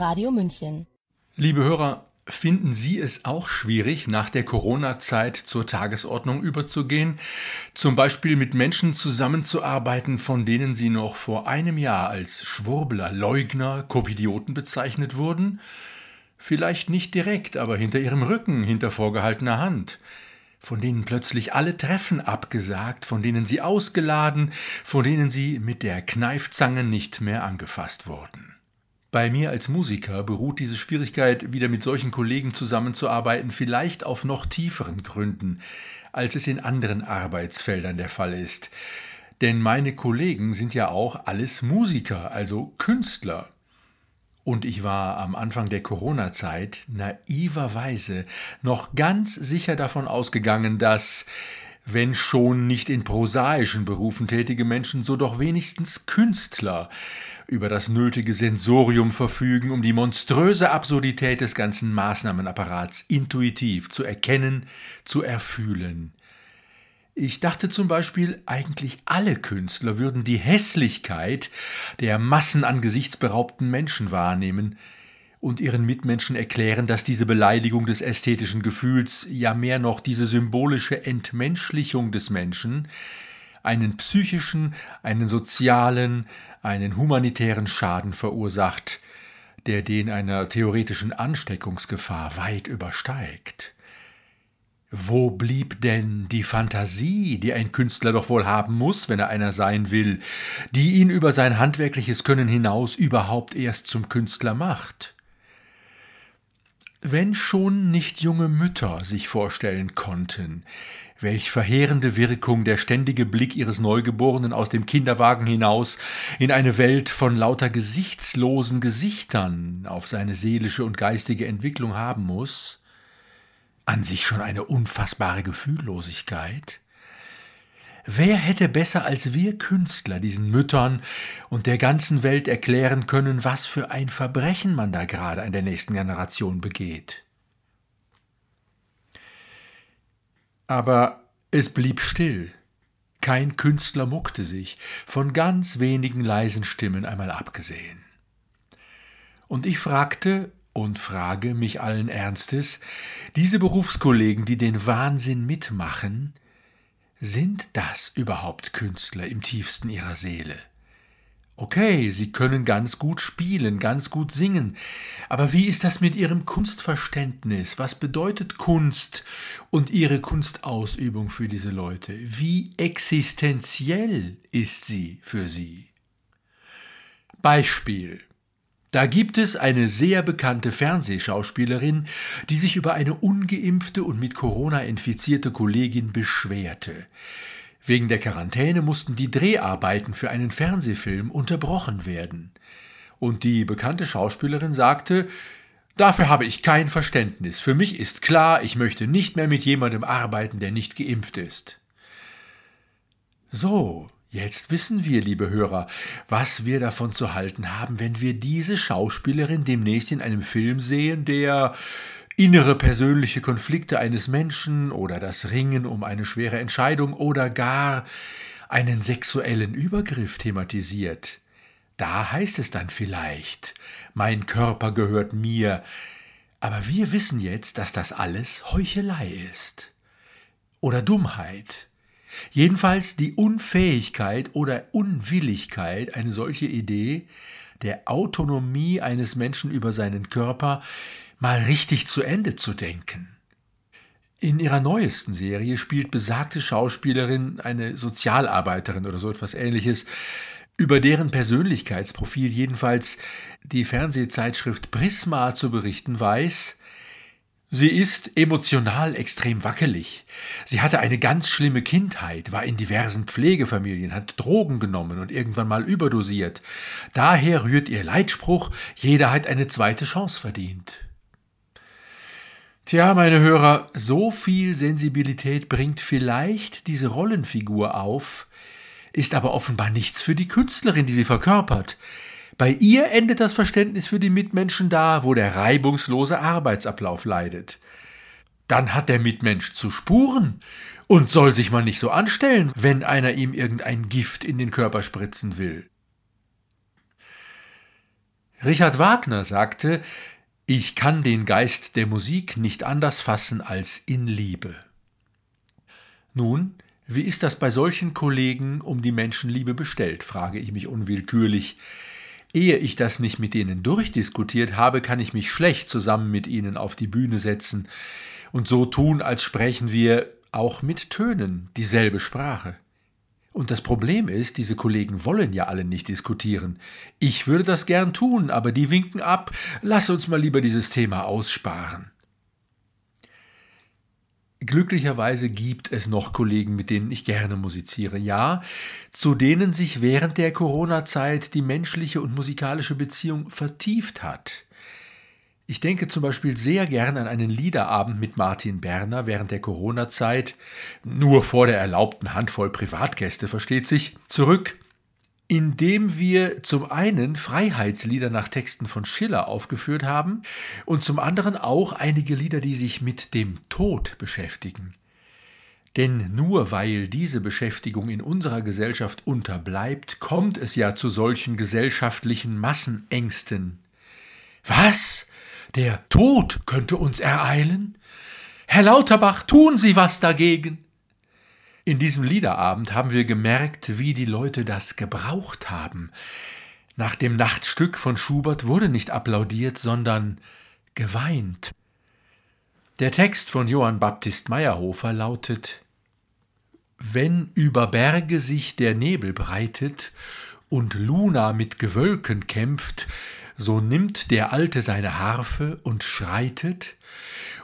Radio München. Liebe Hörer, finden Sie es auch schwierig, nach der Corona-Zeit zur Tagesordnung überzugehen? Zum Beispiel mit Menschen zusammenzuarbeiten, von denen Sie noch vor einem Jahr als Schwurbler, Leugner, Covidioten bezeichnet wurden? Vielleicht nicht direkt, aber hinter Ihrem Rücken, hinter vorgehaltener Hand von denen plötzlich alle Treffen abgesagt, von denen sie ausgeladen, von denen sie mit der Kneifzange nicht mehr angefasst wurden. Bei mir als Musiker beruht diese Schwierigkeit, wieder mit solchen Kollegen zusammenzuarbeiten, vielleicht auf noch tieferen Gründen, als es in anderen Arbeitsfeldern der Fall ist. Denn meine Kollegen sind ja auch alles Musiker, also Künstler. Und ich war am Anfang der Corona-Zeit naiverweise noch ganz sicher davon ausgegangen, dass, wenn schon nicht in prosaischen Berufen tätige Menschen, so doch wenigstens Künstler über das nötige Sensorium verfügen, um die monströse Absurdität des ganzen Maßnahmenapparats intuitiv zu erkennen, zu erfühlen. Ich dachte zum Beispiel, eigentlich alle Künstler würden die Hässlichkeit der Massen an gesichtsberaubten Menschen wahrnehmen und ihren Mitmenschen erklären, dass diese Beleidigung des ästhetischen Gefühls, ja mehr noch diese symbolische Entmenschlichung des Menschen, einen psychischen, einen sozialen, einen humanitären Schaden verursacht, der den einer theoretischen Ansteckungsgefahr weit übersteigt. Wo blieb denn die Fantasie, die ein Künstler doch wohl haben muss, wenn er einer sein will, die ihn über sein handwerkliches Können hinaus überhaupt erst zum Künstler macht? Wenn schon nicht junge Mütter sich vorstellen konnten, Welch verheerende Wirkung der ständige Blick ihres Neugeborenen aus dem Kinderwagen hinaus in eine Welt von lauter gesichtslosen Gesichtern auf seine seelische und geistige Entwicklung haben muss? An sich schon eine unfassbare Gefühllosigkeit? Wer hätte besser als wir Künstler diesen Müttern und der ganzen Welt erklären können, was für ein Verbrechen man da gerade an der nächsten Generation begeht? Aber es blieb still. Kein Künstler muckte sich, von ganz wenigen leisen Stimmen einmal abgesehen. Und ich fragte und frage mich allen Ernstes, diese Berufskollegen, die den Wahnsinn mitmachen, sind das überhaupt Künstler im tiefsten ihrer Seele? Okay, Sie können ganz gut spielen, ganz gut singen, aber wie ist das mit Ihrem Kunstverständnis? Was bedeutet Kunst und Ihre Kunstausübung für diese Leute? Wie existenziell ist sie für Sie? Beispiel. Da gibt es eine sehr bekannte Fernsehschauspielerin, die sich über eine ungeimpfte und mit Corona infizierte Kollegin beschwerte. Wegen der Quarantäne mussten die Dreharbeiten für einen Fernsehfilm unterbrochen werden. Und die bekannte Schauspielerin sagte, Dafür habe ich kein Verständnis. Für mich ist klar, ich möchte nicht mehr mit jemandem arbeiten, der nicht geimpft ist. So, jetzt wissen wir, liebe Hörer, was wir davon zu halten haben, wenn wir diese Schauspielerin demnächst in einem Film sehen, der innere persönliche Konflikte eines Menschen oder das Ringen um eine schwere Entscheidung oder gar einen sexuellen Übergriff thematisiert. Da heißt es dann vielleicht, mein Körper gehört mir, aber wir wissen jetzt, dass das alles Heuchelei ist. Oder Dummheit. Jedenfalls die Unfähigkeit oder Unwilligkeit, eine solche Idee der Autonomie eines Menschen über seinen Körper mal richtig zu Ende zu denken. In ihrer neuesten Serie spielt besagte Schauspielerin eine Sozialarbeiterin oder so etwas ähnliches, über deren Persönlichkeitsprofil jedenfalls die Fernsehzeitschrift Prisma zu berichten weiß, Sie ist emotional extrem wackelig. Sie hatte eine ganz schlimme Kindheit, war in diversen Pflegefamilien, hat Drogen genommen und irgendwann mal überdosiert. Daher rührt ihr Leitspruch, jeder hat eine zweite Chance verdient. Tja, meine Hörer, so viel Sensibilität bringt vielleicht diese Rollenfigur auf, ist aber offenbar nichts für die Künstlerin, die sie verkörpert. Bei ihr endet das Verständnis für die Mitmenschen da, wo der reibungslose Arbeitsablauf leidet. Dann hat der Mitmensch zu spuren und soll sich mal nicht so anstellen, wenn einer ihm irgendein Gift in den Körper spritzen will. Richard Wagner sagte, ich kann den Geist der Musik nicht anders fassen als in Liebe. Nun, wie ist das bei solchen Kollegen um die Menschenliebe bestellt, frage ich mich unwillkürlich. Ehe ich das nicht mit denen durchdiskutiert habe, kann ich mich schlecht zusammen mit ihnen auf die Bühne setzen und so tun, als sprechen wir auch mit Tönen dieselbe Sprache. Und das Problem ist, diese Kollegen wollen ja alle nicht diskutieren. Ich würde das gern tun, aber die winken ab, lass uns mal lieber dieses Thema aussparen. Glücklicherweise gibt es noch Kollegen, mit denen ich gerne musiziere, ja, zu denen sich während der Corona-Zeit die menschliche und musikalische Beziehung vertieft hat. Ich denke zum Beispiel sehr gern an einen Liederabend mit Martin Berner während der Corona-Zeit, nur vor der erlaubten Handvoll Privatgäste, versteht sich, zurück indem wir zum einen Freiheitslieder nach Texten von Schiller aufgeführt haben und zum anderen auch einige Lieder, die sich mit dem Tod beschäftigen. Denn nur weil diese Beschäftigung in unserer Gesellschaft unterbleibt, kommt es ja zu solchen gesellschaftlichen Massenängsten. Was? Der Tod könnte uns ereilen? Herr Lauterbach, tun Sie was dagegen! In diesem Liederabend haben wir gemerkt, wie die Leute das gebraucht haben. Nach dem Nachtstück von Schubert wurde nicht applaudiert, sondern geweint. Der Text von Johann Baptist Meyerhofer lautet Wenn über Berge sich der Nebel breitet und Luna mit Gewölken kämpft, so nimmt der Alte seine Harfe und schreitet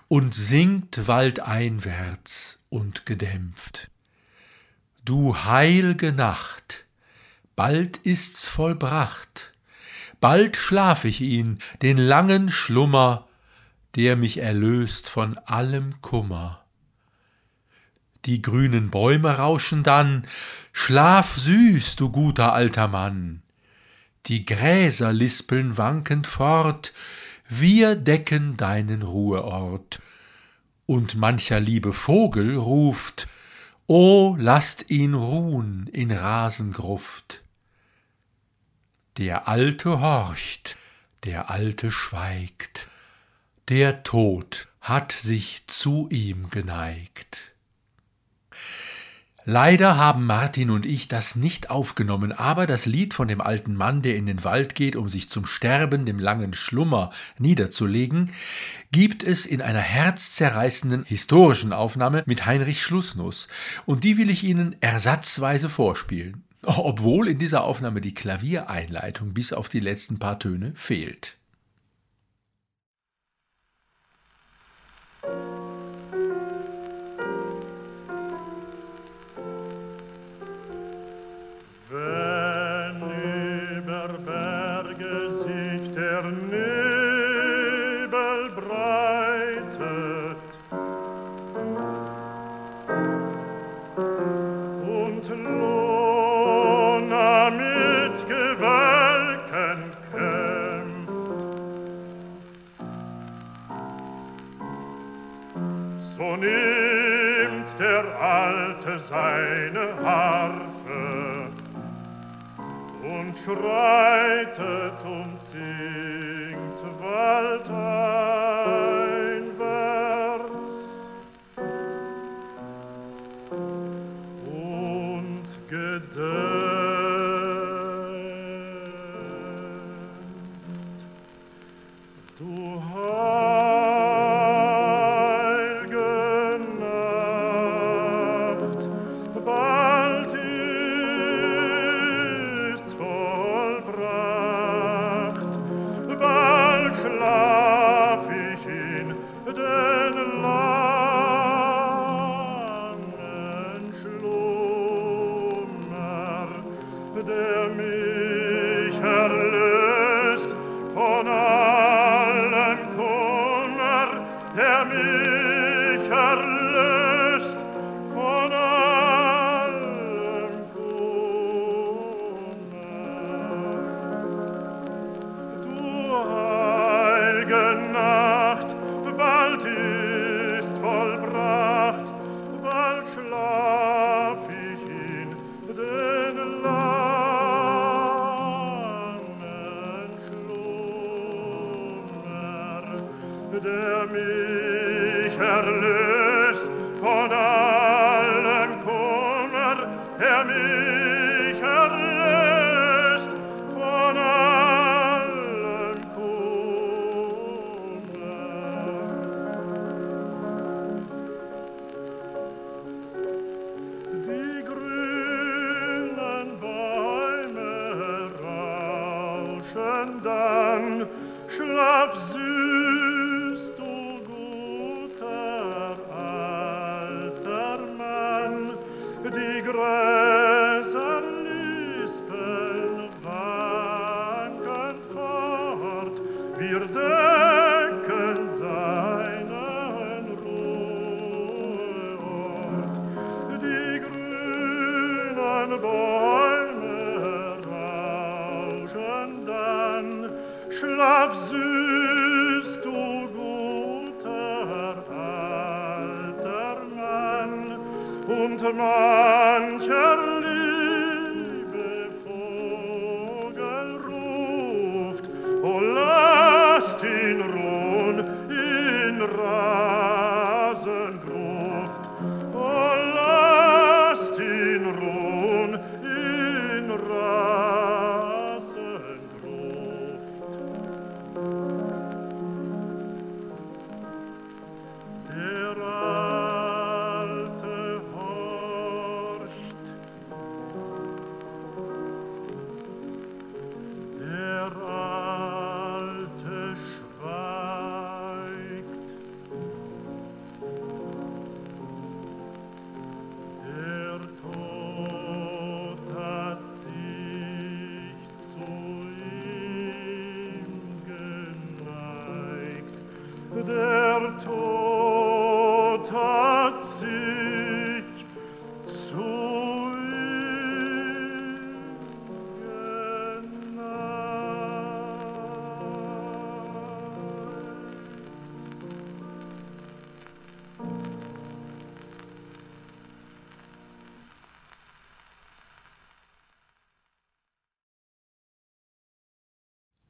und singt waldeinwärts und gedämpft. Du heilge Nacht, bald ist's vollbracht, bald schlaf ich ihn, den langen Schlummer, der mich erlöst von allem Kummer. Die grünen Bäume rauschen dann, schlaf süß, du guter alter Mann. Die Gräser lispeln wankend fort, wir decken deinen Ruheort. Und mancher liebe Vogel ruft, O lasst ihn ruhn in Rasengruft. Der Alte horcht, der Alte schweigt, der Tod hat sich zu ihm geneigt. Leider haben Martin und ich das nicht aufgenommen, aber das Lied von dem alten Mann, der in den Wald geht, um sich zum Sterben, dem langen Schlummer niederzulegen, gibt es in einer herzzerreißenden historischen Aufnahme mit Heinrich Schlussnuss, und die will ich Ihnen ersatzweise vorspielen, obwohl in dieser Aufnahme die Klaviereinleitung bis auf die letzten paar Töne fehlt. schreitet den langen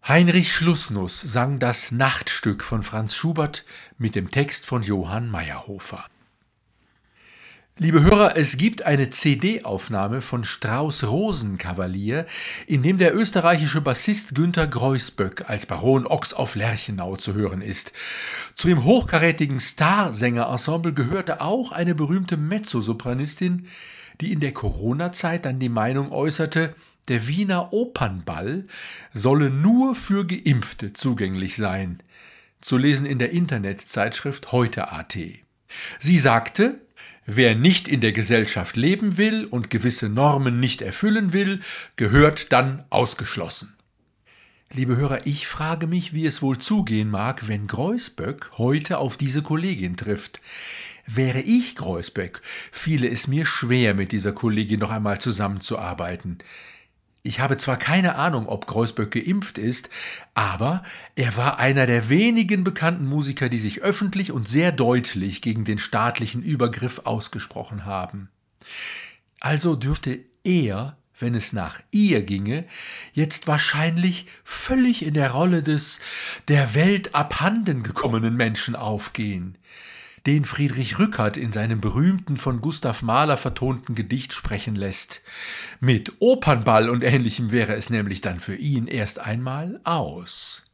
Heinrich Schlussnuss sang das Nachtstück von Franz Schubert mit dem Text von Johann Meyerhofer. Liebe Hörer, es gibt eine CD-Aufnahme von Strauß Rosenkavalier, in dem der österreichische Bassist Günter Greusböck als Baron Ochs auf Lerchenau zu hören ist. Zu dem hochkarätigen Starsänger-Ensemble gehörte auch eine berühmte Mezzosopranistin, die in der Corona-Zeit dann die Meinung äußerte, der Wiener Opernball solle nur für Geimpfte zugänglich sein. Zu lesen in der Internetzeitschrift heute.at. Sie sagte, wer nicht in der Gesellschaft leben will und gewisse Normen nicht erfüllen will, gehört dann ausgeschlossen. Liebe Hörer, ich frage mich, wie es wohl zugehen mag, wenn Greusböck heute auf diese Kollegin trifft. Wäre ich Greusböck, fiele es mir schwer, mit dieser Kollegin noch einmal zusammenzuarbeiten. Ich habe zwar keine Ahnung, ob Greusböck geimpft ist, aber er war einer der wenigen bekannten Musiker, die sich öffentlich und sehr deutlich gegen den staatlichen Übergriff ausgesprochen haben. Also dürfte er, wenn es nach ihr ginge, jetzt wahrscheinlich völlig in der Rolle des der Welt abhanden gekommenen Menschen aufgehen den Friedrich Rückert in seinem berühmten von Gustav Mahler vertonten Gedicht sprechen lässt. Mit Opernball und ähnlichem wäre es nämlich dann für ihn erst einmal aus.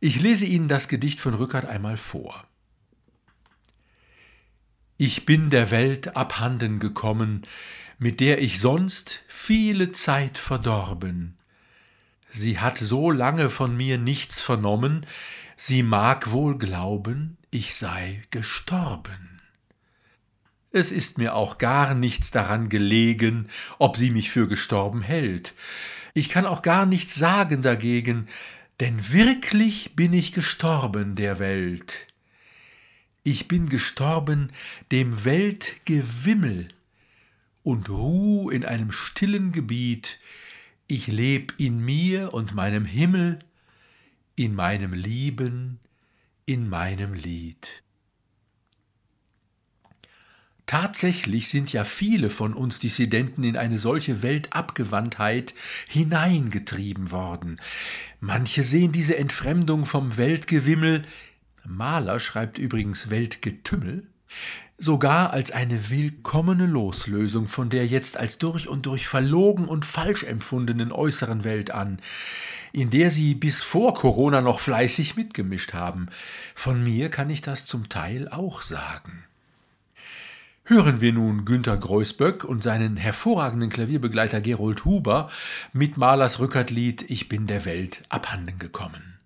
Ich lese Ihnen das Gedicht von Rückert einmal vor. Ich bin der Welt abhanden gekommen, mit der ich sonst viele Zeit verdorben. Sie hat so lange von mir nichts vernommen, sie mag wohl glauben, ich sei gestorben. Es ist mir auch gar nichts daran gelegen, ob sie mich für gestorben hält. Ich kann auch gar nichts sagen dagegen, denn wirklich bin ich gestorben der Welt. Ich bin gestorben dem Weltgewimmel und ruh in einem stillen Gebiet, ich leb in mir und meinem Himmel, in meinem Lieben, in meinem Lied. Tatsächlich sind ja viele von uns Dissidenten in eine solche Weltabgewandtheit hineingetrieben worden. Manche sehen diese Entfremdung vom Weltgewimmel, Mahler schreibt übrigens Weltgetümmel, sogar als eine willkommene Loslösung von der jetzt als durch und durch verlogen und falsch empfundenen äußeren Welt an, in der sie bis vor Corona noch fleißig mitgemischt haben. Von mir kann ich das zum Teil auch sagen. Hören wir nun Günter Greusböck und seinen hervorragenden Klavierbegleiter Gerold Huber mit Mahlers Rückertlied Ich bin der Welt abhanden gekommen.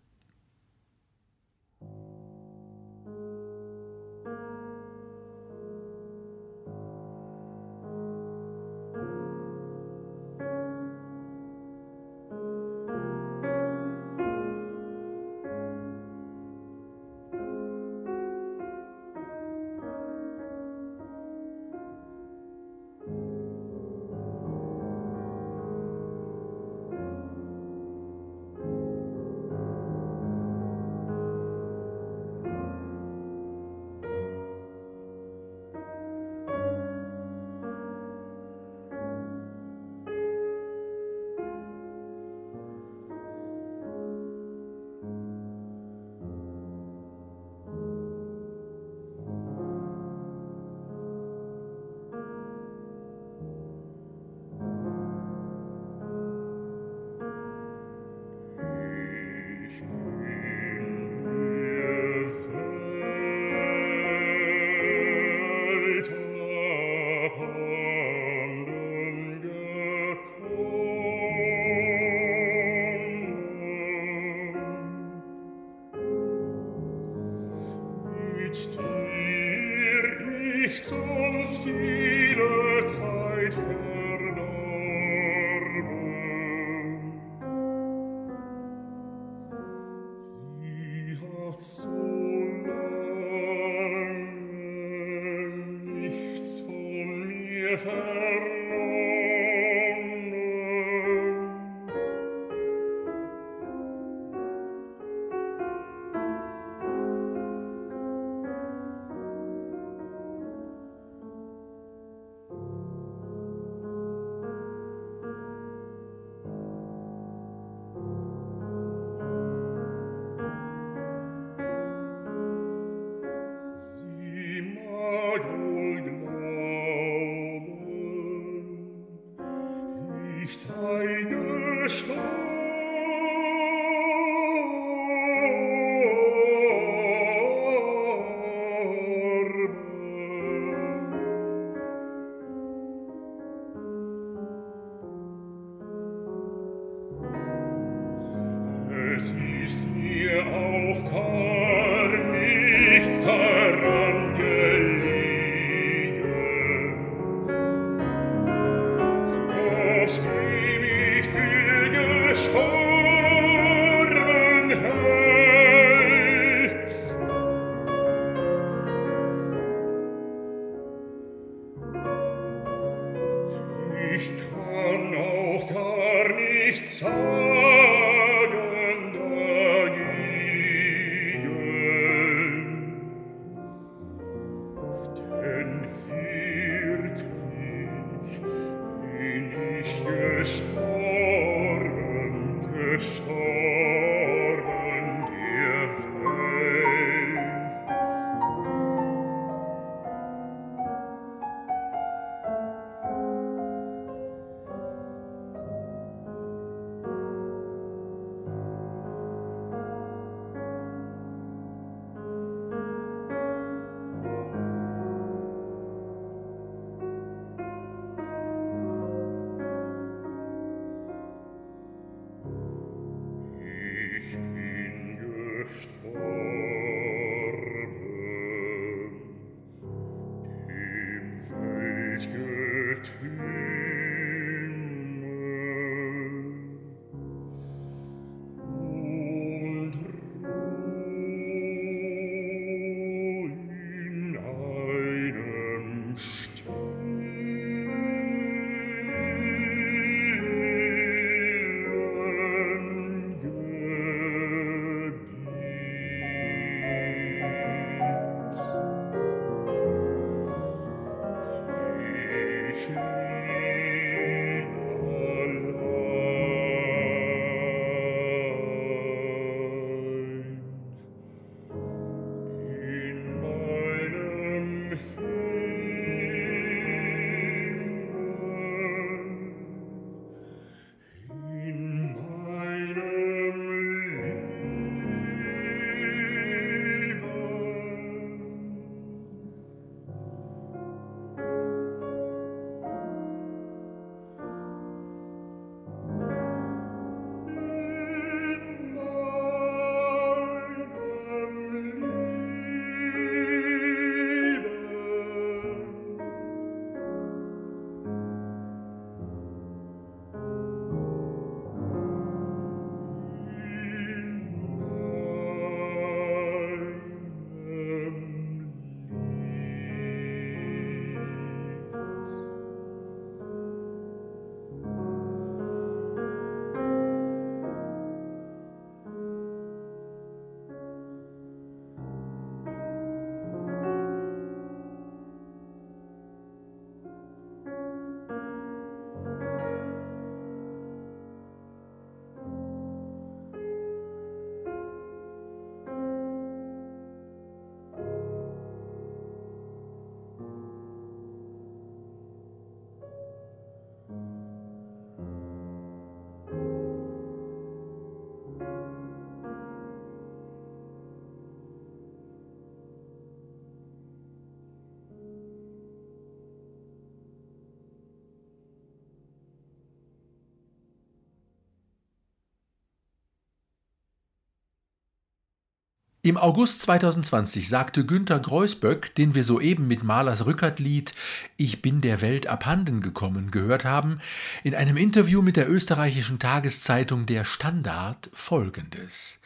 Im August 2020 sagte Günter Greusböck, den wir soeben mit Malers Rückertlied Ich bin der Welt abhanden gekommen gehört haben, in einem Interview mit der österreichischen Tageszeitung Der Standard folgendes.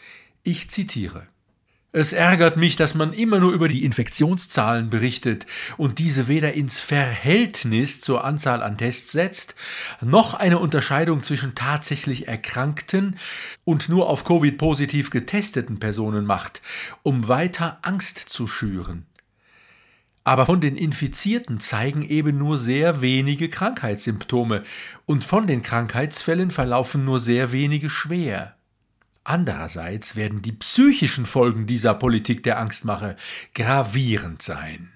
Ich zitiere es ärgert mich, dass man immer nur über die Infektionszahlen berichtet und diese weder ins Verhältnis zur Anzahl an Tests setzt, noch eine Unterscheidung zwischen tatsächlich erkrankten und nur auf Covid positiv getesteten Personen macht, um weiter Angst zu schüren. Aber von den Infizierten zeigen eben nur sehr wenige Krankheitssymptome und von den Krankheitsfällen verlaufen nur sehr wenige schwer. Andererseits werden die psychischen Folgen dieser Politik der Angstmache gravierend sein.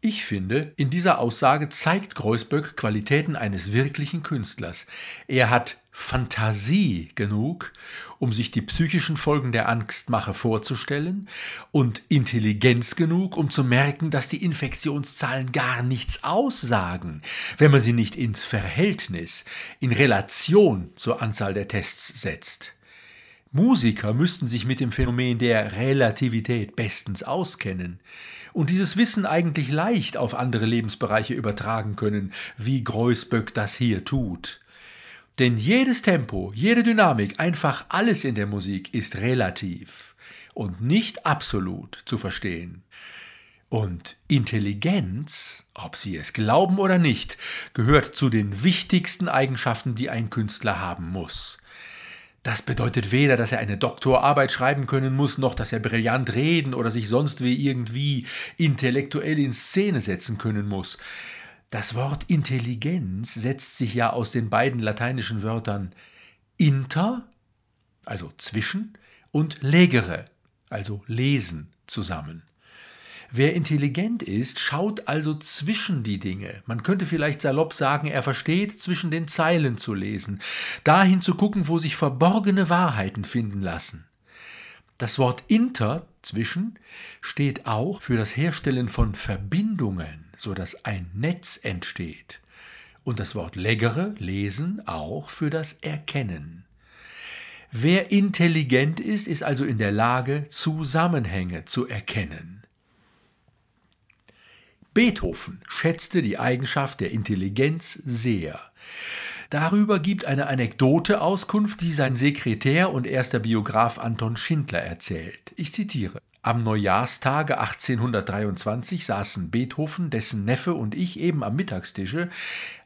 Ich finde, in dieser Aussage zeigt Greusböck Qualitäten eines wirklichen Künstlers. Er hat Fantasie genug, um sich die psychischen Folgen der Angstmache vorzustellen, und Intelligenz genug, um zu merken, dass die Infektionszahlen gar nichts aussagen, wenn man sie nicht ins Verhältnis, in Relation zur Anzahl der Tests setzt. Musiker müssten sich mit dem Phänomen der Relativität bestens auskennen und dieses Wissen eigentlich leicht auf andere Lebensbereiche übertragen können, wie Greusböck das hier tut. Denn jedes Tempo, jede Dynamik, einfach alles in der Musik ist relativ und nicht absolut zu verstehen. Und Intelligenz, ob Sie es glauben oder nicht, gehört zu den wichtigsten Eigenschaften, die ein Künstler haben muss. Das bedeutet weder, dass er eine Doktorarbeit schreiben können muss, noch dass er brillant reden oder sich sonst wie irgendwie intellektuell in Szene setzen können muss. Das Wort Intelligenz setzt sich ja aus den beiden lateinischen Wörtern inter, also zwischen, und legere, also lesen, zusammen. Wer intelligent ist, schaut also zwischen die Dinge. Man könnte vielleicht salopp sagen, er versteht zwischen den Zeilen zu lesen, dahin zu gucken, wo sich verborgene Wahrheiten finden lassen. Das Wort inter, zwischen, steht auch für das Herstellen von Verbindungen, so dass ein Netz entsteht. Und das Wort legere, lesen, auch für das Erkennen. Wer intelligent ist, ist also in der Lage, Zusammenhänge zu erkennen. Beethoven schätzte die Eigenschaft der Intelligenz sehr. Darüber gibt eine Anekdote Auskunft, die sein Sekretär und erster Biograf Anton Schindler erzählt. Ich zitiere. Am Neujahrstage 1823 saßen Beethoven, dessen Neffe und ich eben am Mittagstische,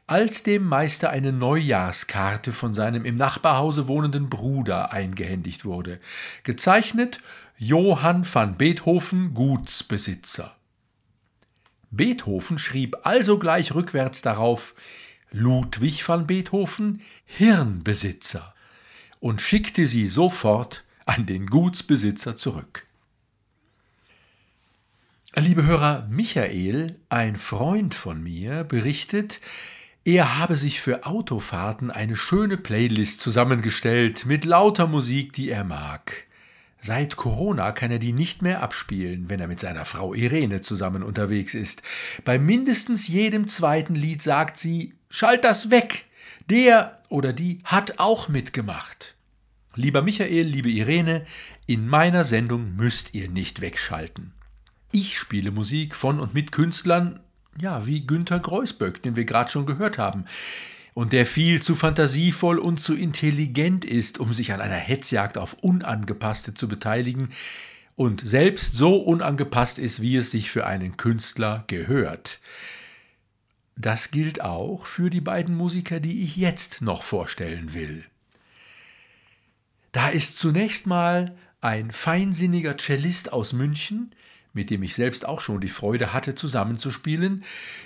als dem Meister eine Neujahrskarte von seinem im Nachbarhause wohnenden Bruder eingehändigt wurde. Gezeichnet Johann van Beethoven, Gutsbesitzer. Beethoven schrieb also gleich rückwärts darauf Ludwig van Beethoven, Hirnbesitzer, und schickte sie sofort an den Gutsbesitzer zurück. Liebe Hörer, Michael, ein Freund von mir, berichtet, er habe sich für Autofahrten eine schöne Playlist zusammengestellt mit lauter Musik, die er mag. Seit Corona kann er die nicht mehr abspielen, wenn er mit seiner Frau Irene zusammen unterwegs ist. Bei mindestens jedem zweiten Lied sagt sie, schalt das weg. Der oder die hat auch mitgemacht. Lieber Michael, liebe Irene, in meiner Sendung müsst ihr nicht wegschalten. Ich spiele Musik von und mit Künstlern, ja, wie Günter Greusböck, den wir gerade schon gehört haben und der viel zu fantasievoll und zu intelligent ist, um sich an einer Hetzjagd auf Unangepasste zu beteiligen und selbst so unangepasst ist, wie es sich für einen Künstler gehört. Das gilt auch für die beiden Musiker, die ich jetzt noch vorstellen will. Da ist zunächst mal ein feinsinniger Cellist aus München, mit dem ich selbst auch schon die Freude hatte, zusammenzuspielen,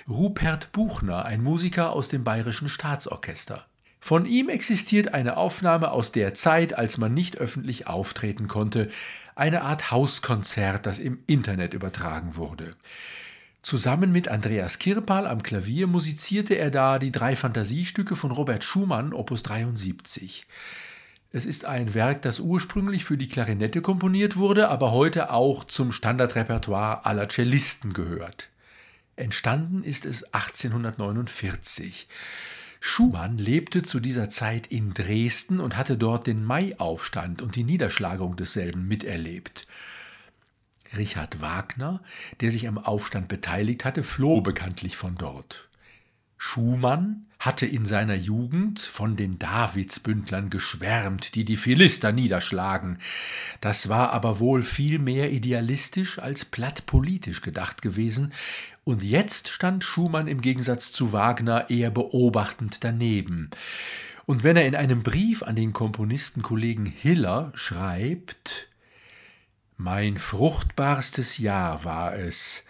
Rupert Buchner, ein Musiker aus dem Bayerischen Staatsorchester. Von ihm existiert eine Aufnahme aus der Zeit, als man nicht öffentlich auftreten konnte, eine Art Hauskonzert, das im Internet übertragen wurde. Zusammen mit Andreas Kirpal am Klavier musizierte er da die drei Fantasiestücke von Robert Schumann, Opus 73. Es ist ein Werk, das ursprünglich für die Klarinette komponiert wurde, aber heute auch zum Standardrepertoire aller Cellisten gehört. Entstanden ist es 1849. Schumann lebte zu dieser Zeit in Dresden und hatte dort den Maiaufstand und die Niederschlagung desselben miterlebt. Richard Wagner, der sich am Aufstand beteiligt hatte, floh bekanntlich von dort. Schumann hatte in seiner Jugend von den Davidsbündlern geschwärmt, die die Philister niederschlagen. Das war aber wohl viel mehr idealistisch als plattpolitisch gedacht gewesen, und jetzt stand Schumann im Gegensatz zu Wagner eher beobachtend daneben. Und wenn er in einem Brief an den Komponistenkollegen Hiller schreibt, mein fruchtbarstes Jahr war es,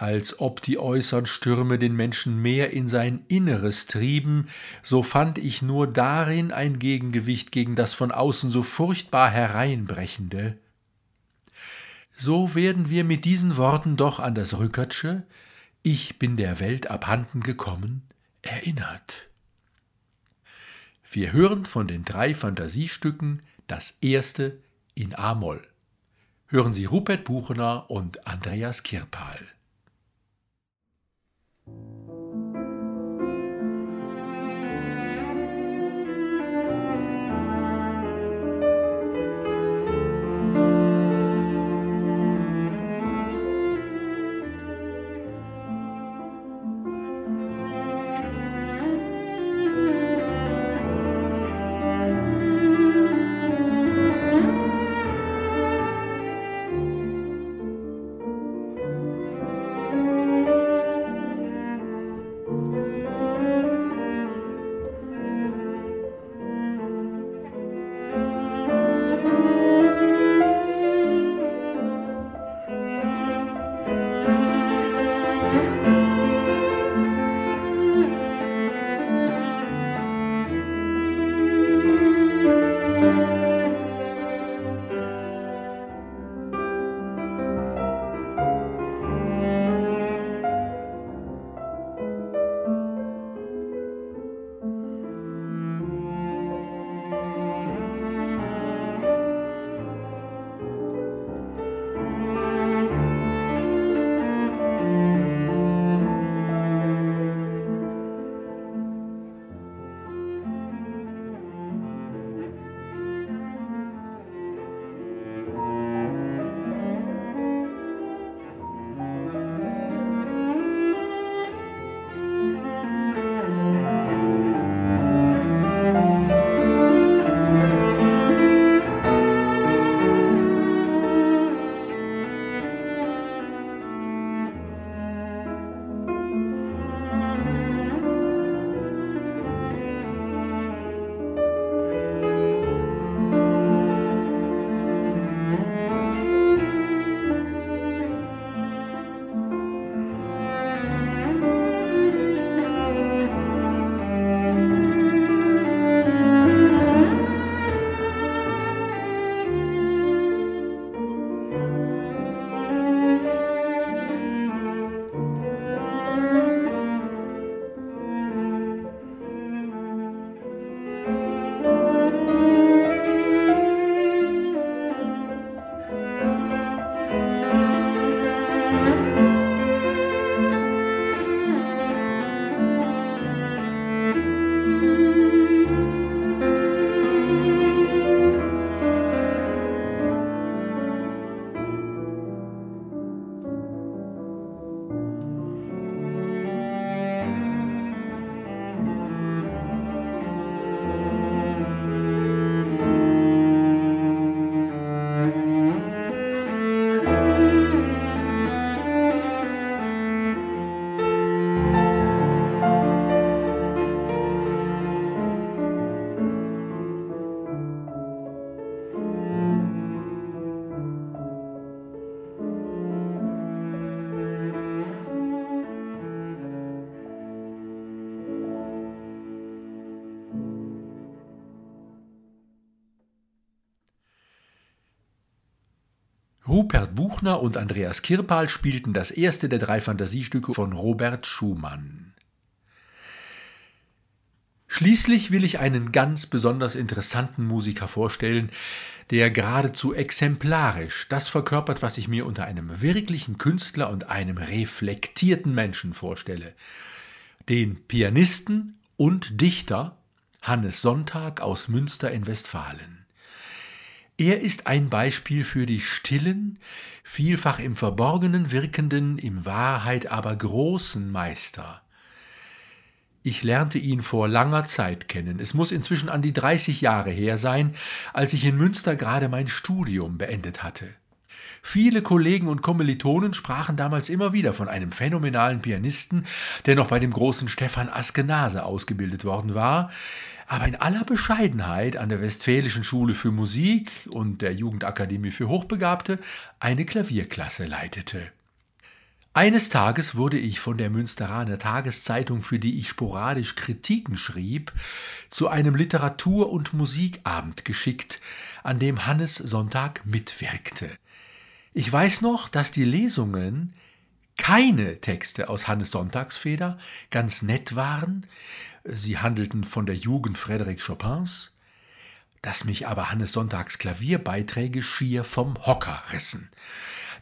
als ob die äußern Stürme den Menschen mehr in sein Inneres trieben, so fand ich nur darin ein Gegengewicht gegen das von außen so furchtbar hereinbrechende. So werden wir mit diesen Worten doch an das Rückertsche, ich bin der Welt abhanden gekommen, erinnert. Wir hören von den drei Fantasiestücken das erste in A-Moll. Hören Sie Rupert Buchener und Andreas Kirpal. Thank you. Rupert Buchner und Andreas Kirpal spielten das erste der drei Fantasiestücke von Robert Schumann. Schließlich will ich einen ganz besonders interessanten Musiker vorstellen, der geradezu exemplarisch das verkörpert, was ich mir unter einem wirklichen Künstler und einem reflektierten Menschen vorstelle. Den Pianisten und Dichter Hannes Sonntag aus Münster in Westfalen. Er ist ein Beispiel für die stillen, vielfach im Verborgenen wirkenden, im Wahrheit aber großen Meister. Ich lernte ihn vor langer Zeit kennen. Es muss inzwischen an die 30 Jahre her sein, als ich in Münster gerade mein Studium beendet hatte. Viele Kollegen und Kommilitonen sprachen damals immer wieder von einem phänomenalen Pianisten, der noch bei dem großen Stefan Askenase ausgebildet worden war, aber in aller Bescheidenheit an der Westfälischen Schule für Musik und der Jugendakademie für Hochbegabte eine Klavierklasse leitete. Eines Tages wurde ich von der Münsteraner Tageszeitung, für die ich sporadisch Kritiken schrieb, zu einem Literatur- und Musikabend geschickt, an dem Hannes Sonntag mitwirkte. Ich weiß noch, dass die Lesungen keine Texte aus Hannes Sonntagsfeder ganz nett waren, sie handelten von der Jugend Frédéric Chopins, dass mich aber Hannes Sonntags Klavierbeiträge schier vom Hocker rissen.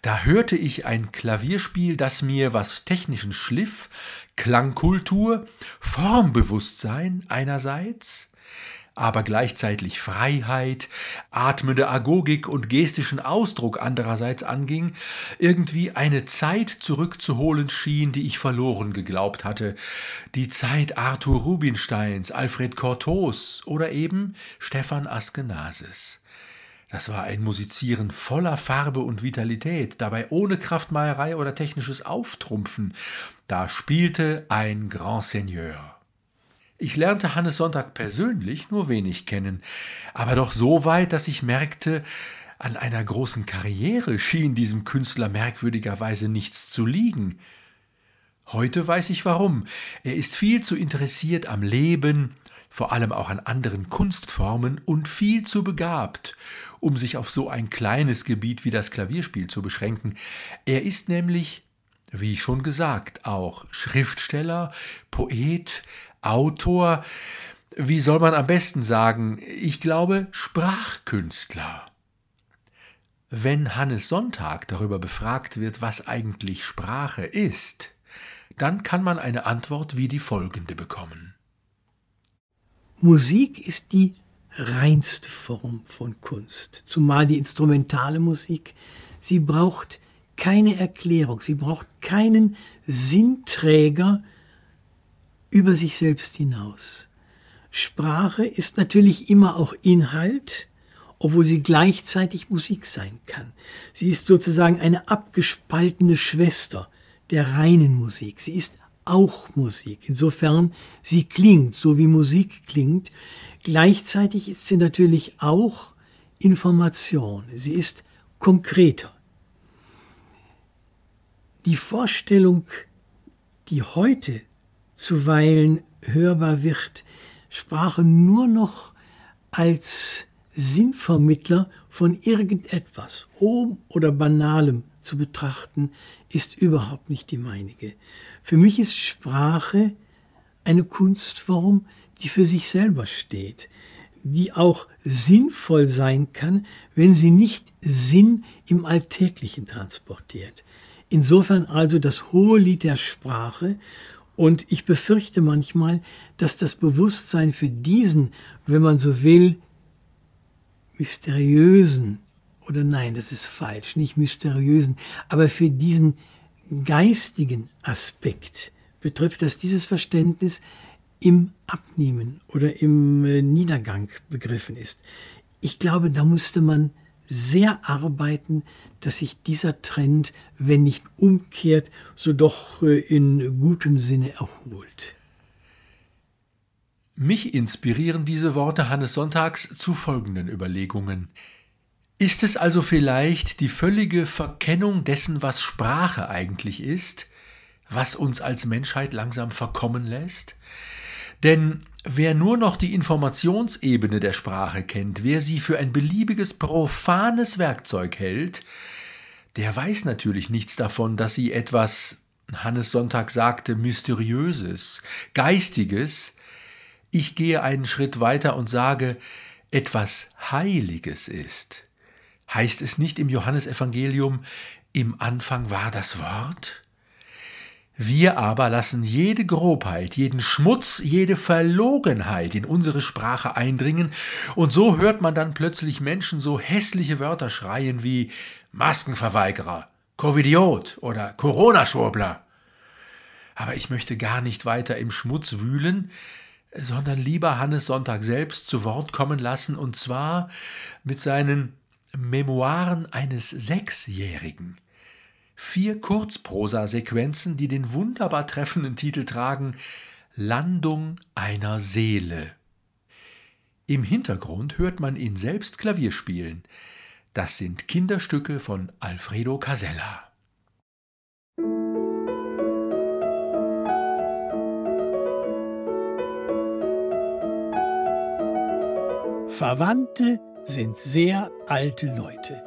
Da hörte ich ein Klavierspiel, das mir, was technischen Schliff, Klangkultur, Formbewusstsein einerseits, aber gleichzeitig Freiheit, atmende Agogik und gestischen Ausdruck andererseits anging, irgendwie eine Zeit zurückzuholen schien, die ich verloren geglaubt hatte, die Zeit Arthur Rubinsteins, Alfred Cortos oder eben Stefan Askenases. Das war ein Musizieren voller Farbe und Vitalität, dabei ohne Kraftmeierei oder technisches Auftrumpfen. Da spielte ein Grand Seigneur. Ich lernte Hannes Sonntag persönlich nur wenig kennen, aber doch so weit, dass ich merkte, an einer großen Karriere schien diesem Künstler merkwürdigerweise nichts zu liegen. Heute weiß ich warum. Er ist viel zu interessiert am Leben, vor allem auch an anderen Kunstformen und viel zu begabt, um sich auf so ein kleines Gebiet wie das Klavierspiel zu beschränken. Er ist nämlich, wie schon gesagt, auch Schriftsteller, Poet, Autor, wie soll man am besten sagen, ich glaube Sprachkünstler. Wenn Hannes Sonntag darüber befragt wird, was eigentlich Sprache ist, dann kann man eine Antwort wie die folgende bekommen. Musik ist die reinste Form von Kunst, zumal die instrumentale Musik. Sie braucht keine Erklärung, sie braucht keinen Sinnträger, über sich selbst hinaus. Sprache ist natürlich immer auch Inhalt, obwohl sie gleichzeitig Musik sein kann. Sie ist sozusagen eine abgespaltene Schwester der reinen Musik. Sie ist auch Musik. Insofern, sie klingt so wie Musik klingt. Gleichzeitig ist sie natürlich auch Information. Sie ist konkreter. Die Vorstellung, die heute zuweilen hörbar wird, Sprache nur noch als Sinnvermittler von irgendetwas, hohem oder banalem zu betrachten, ist überhaupt nicht die meinige. Für mich ist Sprache eine Kunstform, die für sich selber steht, die auch sinnvoll sein kann, wenn sie nicht Sinn im Alltäglichen transportiert. Insofern also das hohe Lied der Sprache und ich befürchte manchmal, dass das Bewusstsein für diesen, wenn man so will, mysteriösen, oder nein, das ist falsch, nicht mysteriösen, aber für diesen geistigen Aspekt betrifft, dass dieses Verständnis im Abnehmen oder im äh, Niedergang begriffen ist. Ich glaube, da musste man sehr arbeiten, dass sich dieser Trend, wenn nicht umkehrt, so doch äh, in gutem Sinne erholt. Mich inspirieren diese Worte Hannes Sonntags zu folgenden Überlegungen. Ist es also vielleicht die völlige Verkennung dessen, was Sprache eigentlich ist, was uns als Menschheit langsam verkommen lässt? Denn wer nur noch die Informationsebene der Sprache kennt, wer sie für ein beliebiges profanes Werkzeug hält, der weiß natürlich nichts davon, dass sie etwas, Hannes Sonntag sagte, mysteriöses, geistiges, ich gehe einen Schritt weiter und sage, etwas Heiliges ist. Heißt es nicht im Johannesevangelium, im Anfang war das Wort? Wir aber lassen jede Grobheit, jeden Schmutz, jede Verlogenheit in unsere Sprache eindringen, und so hört man dann plötzlich Menschen so hässliche Wörter schreien wie Maskenverweigerer, Covidiot oder Corona-Schwurbler. Aber ich möchte gar nicht weiter im Schmutz wühlen, sondern lieber Hannes Sonntag selbst zu Wort kommen lassen, und zwar mit seinen Memoiren eines Sechsjährigen. Vier Kurzprosasequenzen, die den wunderbar treffenden Titel tragen Landung einer Seele. Im Hintergrund hört man ihn selbst Klavier spielen. Das sind Kinderstücke von Alfredo Casella. Verwandte sind sehr alte Leute.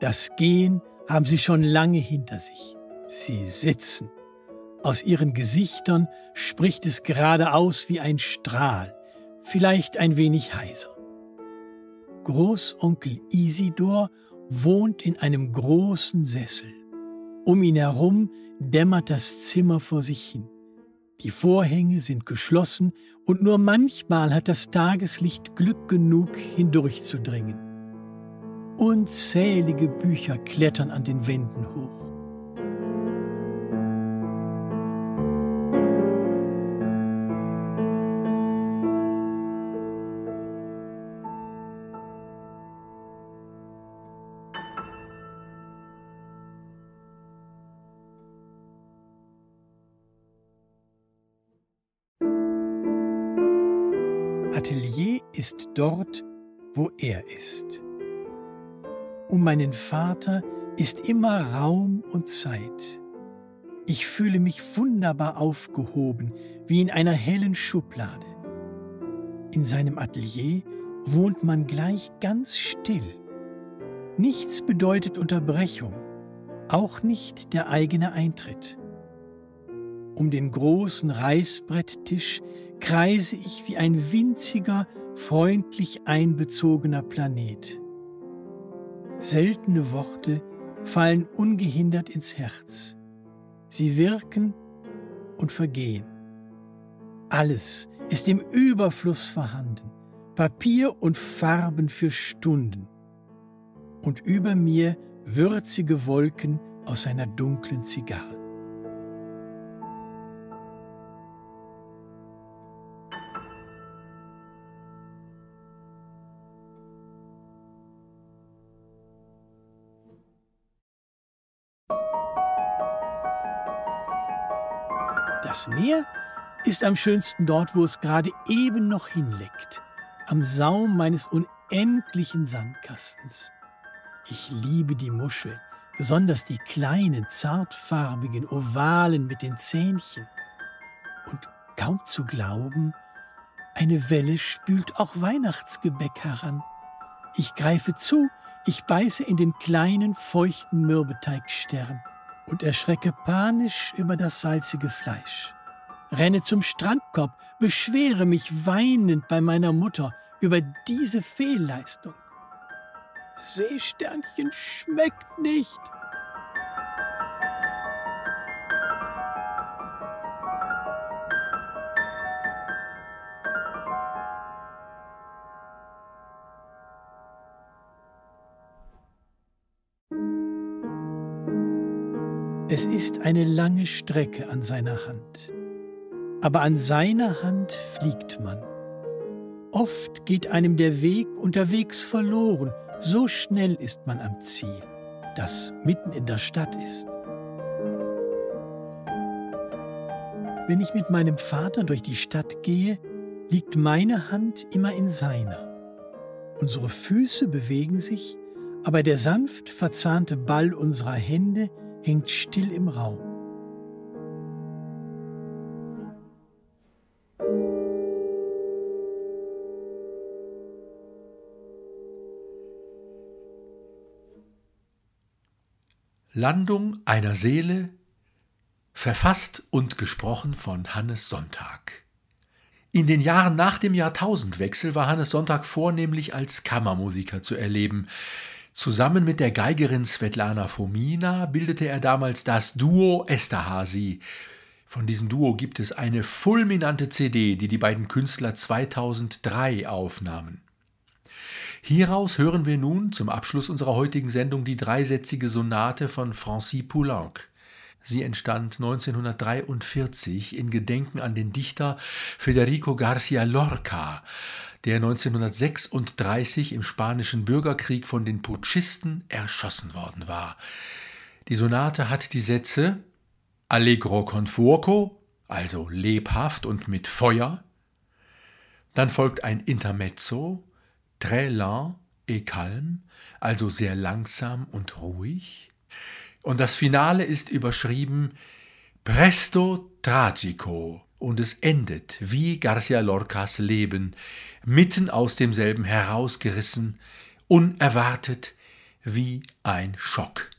Das Gehen haben sie schon lange hinter sich. Sie sitzen. Aus ihren Gesichtern spricht es geradeaus wie ein Strahl, vielleicht ein wenig heiser. Großonkel Isidor wohnt in einem großen Sessel. Um ihn herum dämmert das Zimmer vor sich hin. Die Vorhänge sind geschlossen und nur manchmal hat das Tageslicht Glück genug, hindurchzudringen. Unzählige Bücher klettern an den Wänden hoch. Atelier ist dort, wo er ist. Um meinen Vater ist immer Raum und Zeit. Ich fühle mich wunderbar aufgehoben, wie in einer hellen Schublade. In seinem Atelier wohnt man gleich ganz still. Nichts bedeutet Unterbrechung, auch nicht der eigene Eintritt. Um den großen Reißbretttisch kreise ich wie ein winziger, freundlich einbezogener Planet. Seltene Worte fallen ungehindert ins Herz. Sie wirken und vergehen. Alles ist im Überfluss vorhanden, Papier und Farben für Stunden. Und über mir würzige Wolken aus einer dunklen Zigarre. Meer ist am schönsten dort, wo es gerade eben noch hinleckt, am Saum meines unendlichen Sandkastens. Ich liebe die Muscheln, besonders die kleinen, zartfarbigen, ovalen mit den Zähnchen. Und kaum zu glauben, eine Welle spült auch Weihnachtsgebäck heran. Ich greife zu, ich beiße in den kleinen, feuchten Mürbeteigstern und erschrecke panisch über das salzige Fleisch. Renne zum Strandkorb, beschwere mich weinend bei meiner Mutter über diese Fehlleistung. Seesternchen schmeckt nicht. Es ist eine lange Strecke an seiner Hand, aber an seiner Hand fliegt man. Oft geht einem der Weg unterwegs verloren, so schnell ist man am Ziel, das mitten in der Stadt ist. Wenn ich mit meinem Vater durch die Stadt gehe, liegt meine Hand immer in seiner. Unsere Füße bewegen sich, aber der sanft verzahnte Ball unserer Hände hängt still im Raum. Landung einer Seele, verfasst und gesprochen von Hannes Sonntag. In den Jahren nach dem Jahrtausendwechsel war Hannes Sonntag vornehmlich als Kammermusiker zu erleben. Zusammen mit der Geigerin Svetlana Fomina bildete er damals das Duo Esterhazy. Von diesem Duo gibt es eine fulminante CD, die die beiden Künstler 2003 aufnahmen. Hieraus hören wir nun zum Abschluss unserer heutigen Sendung die dreisätzige Sonate von Francis Poulenc. Sie entstand 1943 in Gedenken an den Dichter Federico García Lorca, der 1936 im spanischen Bürgerkrieg von den Putschisten erschossen worden war. Die Sonate hat die Sätze Allegro con fuoco, also lebhaft und mit Feuer. Dann folgt ein Intermezzo, très lent et calme, also sehr langsam und ruhig. Und das Finale ist überschrieben Presto tragico und es endet wie Garcia Lorcas Leben, mitten aus demselben herausgerissen, unerwartet wie ein Schock.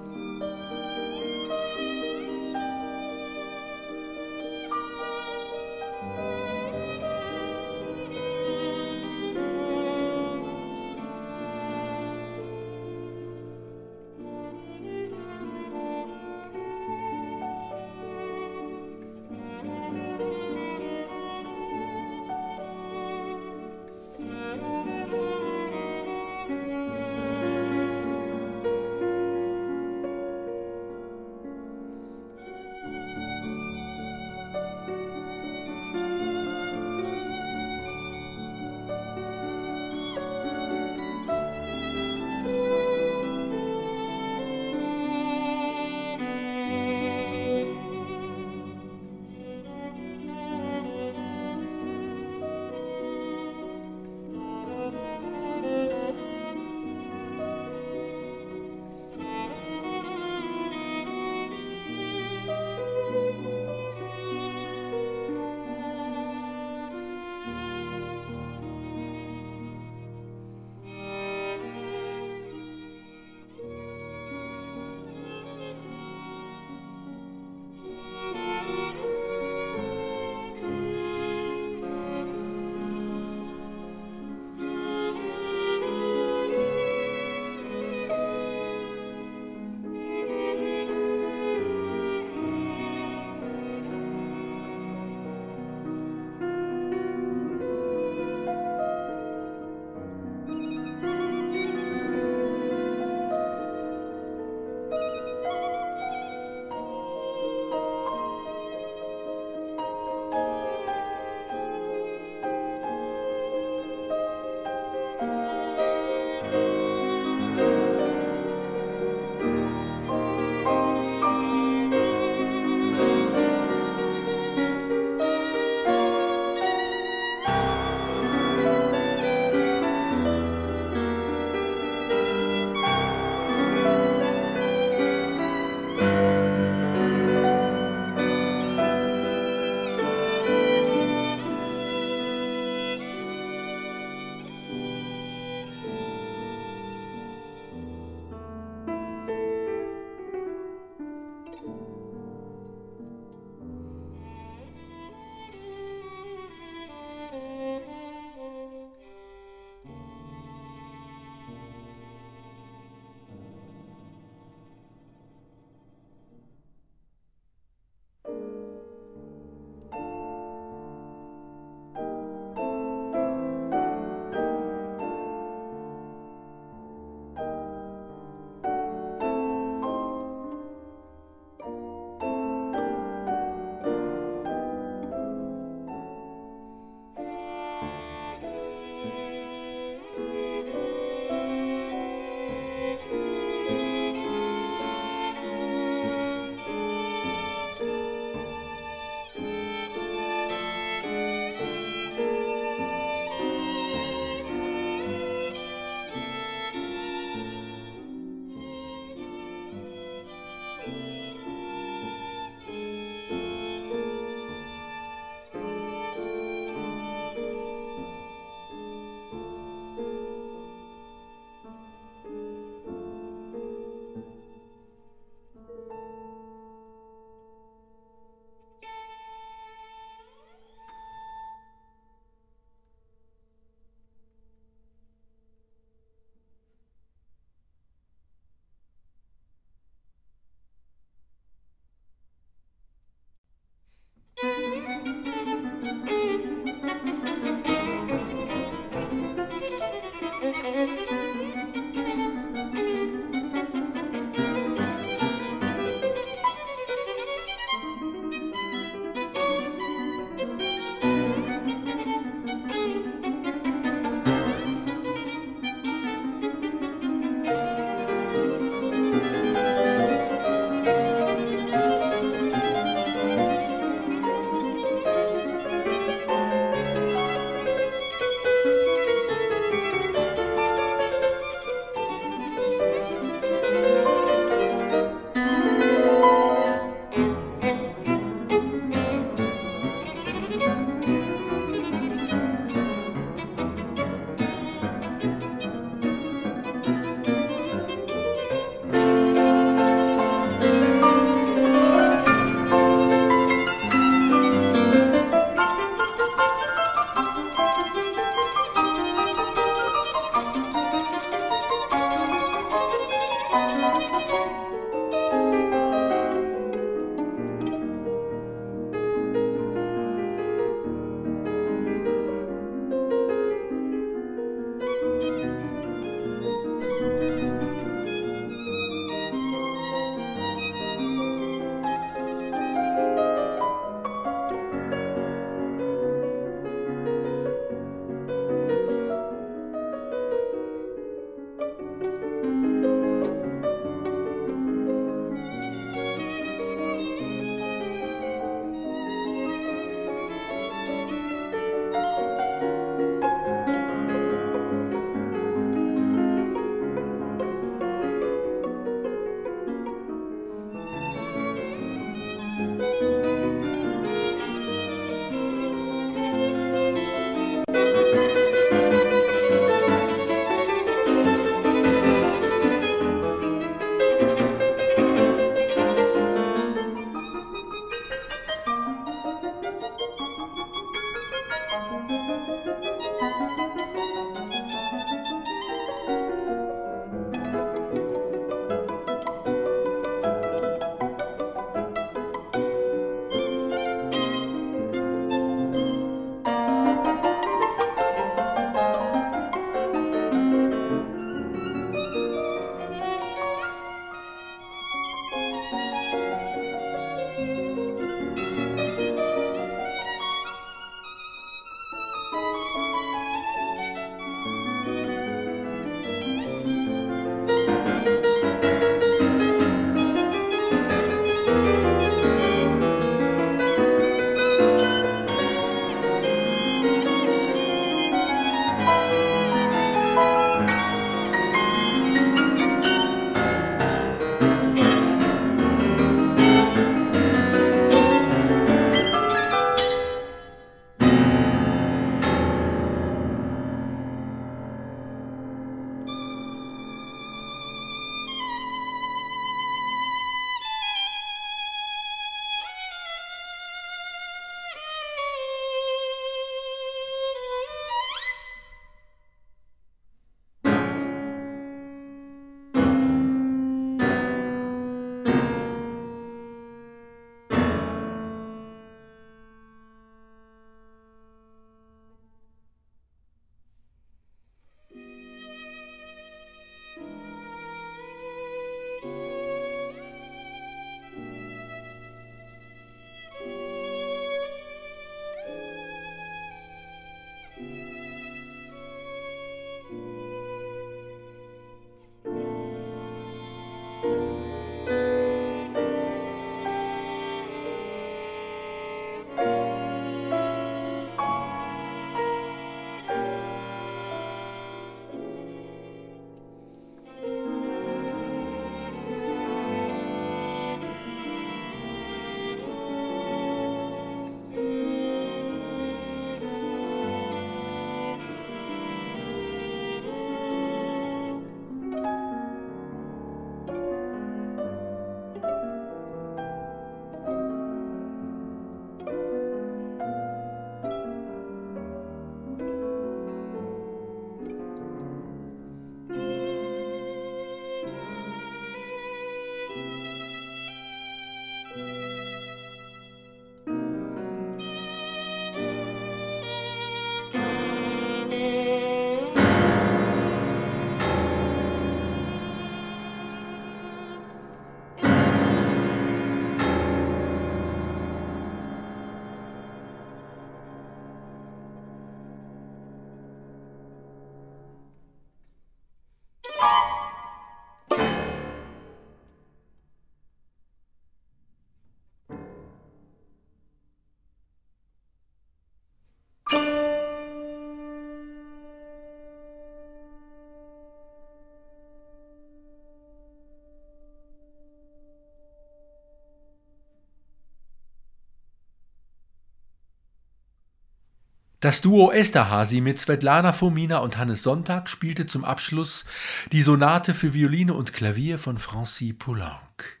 Das Duo Esterhazy mit Svetlana Fomina und Hannes Sonntag spielte zum Abschluss die Sonate für Violine und Klavier von Francis Poulenc.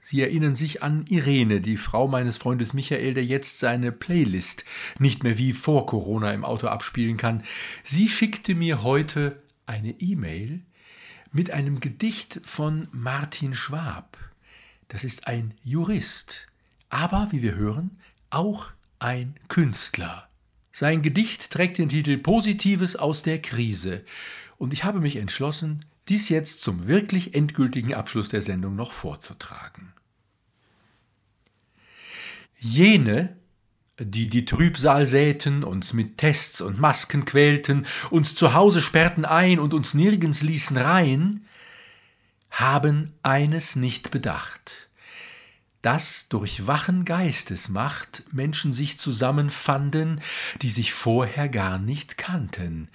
Sie erinnern sich an Irene, die Frau meines Freundes Michael, der jetzt seine Playlist nicht mehr wie vor Corona im Auto abspielen kann. Sie schickte mir heute eine E-Mail mit einem Gedicht von Martin Schwab. Das ist ein Jurist, aber, wie wir hören, auch ein Künstler. Sein Gedicht trägt den Titel Positives aus der Krise und ich habe mich entschlossen, dies jetzt zum wirklich endgültigen Abschluss der Sendung noch vorzutragen. Jene, die die Trübsal säten, uns mit Tests und Masken quälten, uns zu Hause sperrten ein und uns nirgends ließen rein, haben eines nicht bedacht dass durch wachen Geistesmacht Menschen sich zusammenfanden, die sich vorher gar nicht kannten.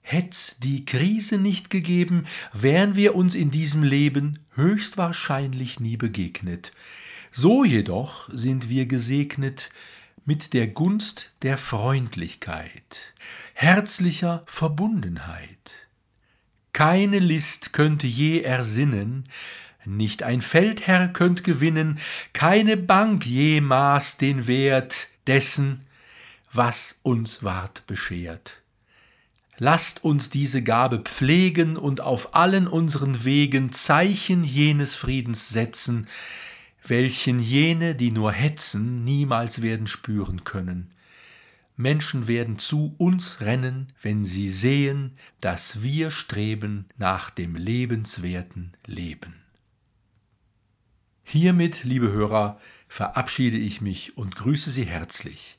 Hätt's die Krise nicht gegeben, wären wir uns in diesem Leben höchstwahrscheinlich nie begegnet. So jedoch sind wir gesegnet mit der Gunst der Freundlichkeit, herzlicher Verbundenheit. Keine List könnte je ersinnen, nicht ein Feldherr könnt gewinnen, keine Bank jemals den Wert dessen, was uns ward beschert. Lasst uns diese Gabe pflegen und auf allen unseren Wegen Zeichen jenes Friedens setzen, welchen jene, die nur hetzen, niemals werden spüren können. Menschen werden zu uns rennen, wenn sie sehen, dass wir streben nach dem lebenswerten Leben. Hiermit, liebe Hörer, verabschiede ich mich und grüße Sie herzlich.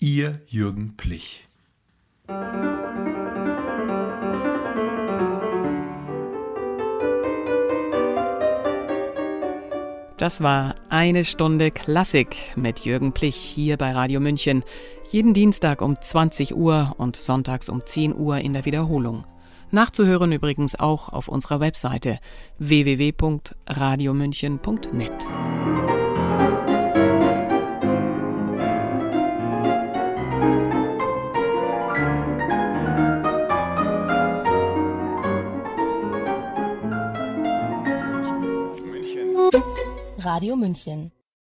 Ihr Jürgen Plich. Das war eine Stunde Klassik mit Jürgen Plich hier bei Radio München. Jeden Dienstag um 20 Uhr und sonntags um 10 Uhr in der Wiederholung. Nachzuhören übrigens auch auf unserer Webseite www.radiomünchen.net. Radio München